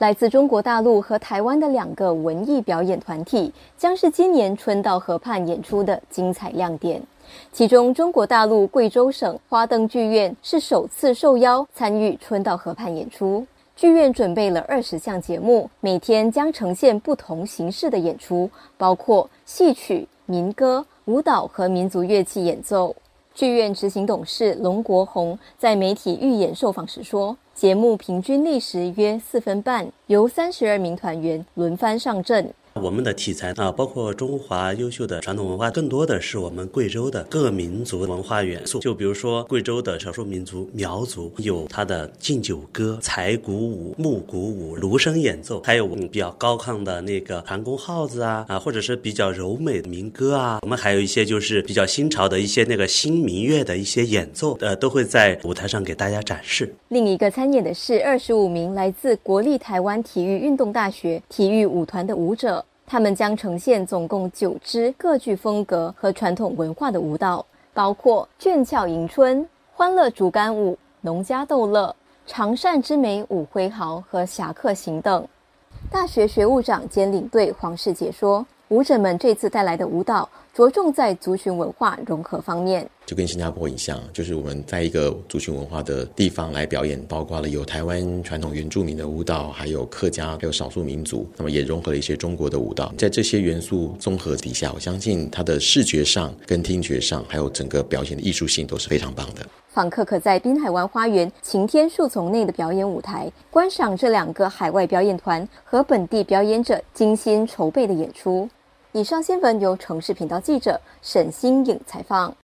来自中国大陆和台湾的两个文艺表演团体，将是今年春到河畔演出的精彩亮点。其中，中国大陆贵州省花灯剧院是首次受邀参与春到河畔演出。剧院准备了二十项节目，每天将呈现不同形式的演出，包括戏曲、民歌、舞蹈和民族乐器演奏。剧院执行董事龙国红在媒体预演受访时说：“节目平均历时约四分半，由三十二名团员轮番上阵。”我们的题材啊，包括中华优秀的传统文化，更多的是我们贵州的各民族文化元素。就比如说贵州的少数民族苗族，有它的敬酒歌、柴鼓舞、木鼓舞、芦笙演奏，还有我们比较高亢的那个弹弓号子啊啊，或者是比较柔美的民歌啊。我们还有一些就是比较新潮的一些那个新民乐的一些演奏，呃，都会在舞台上给大家展示。另一个参演的是二十五名来自国立台湾体育运动大学体育舞团的舞者。他们将呈现总共九支各具风格和传统文化的舞蹈，包括俊俏迎春、欢乐竹竿舞、农家逗乐、长善之美舞挥毫和侠客行等。大学学务长兼领队黄世杰说。舞者们这次带来的舞蹈着重在族群文化融合方面，就跟新加坡很像，就是我们在一个族群文化的地方来表演，包括了有台湾传统原住民的舞蹈，还有客家，还有少数民族，那么也融合了一些中国的舞蹈。在这些元素综合底下，我相信它的视觉上、跟听觉上，还有整个表演的艺术性都是非常棒的。访客可在滨海湾花园晴天树丛内的表演舞台观赏这两个海外表演团和本地表演者精心筹备的演出。以上新闻由城市频道记者沈新颖采访。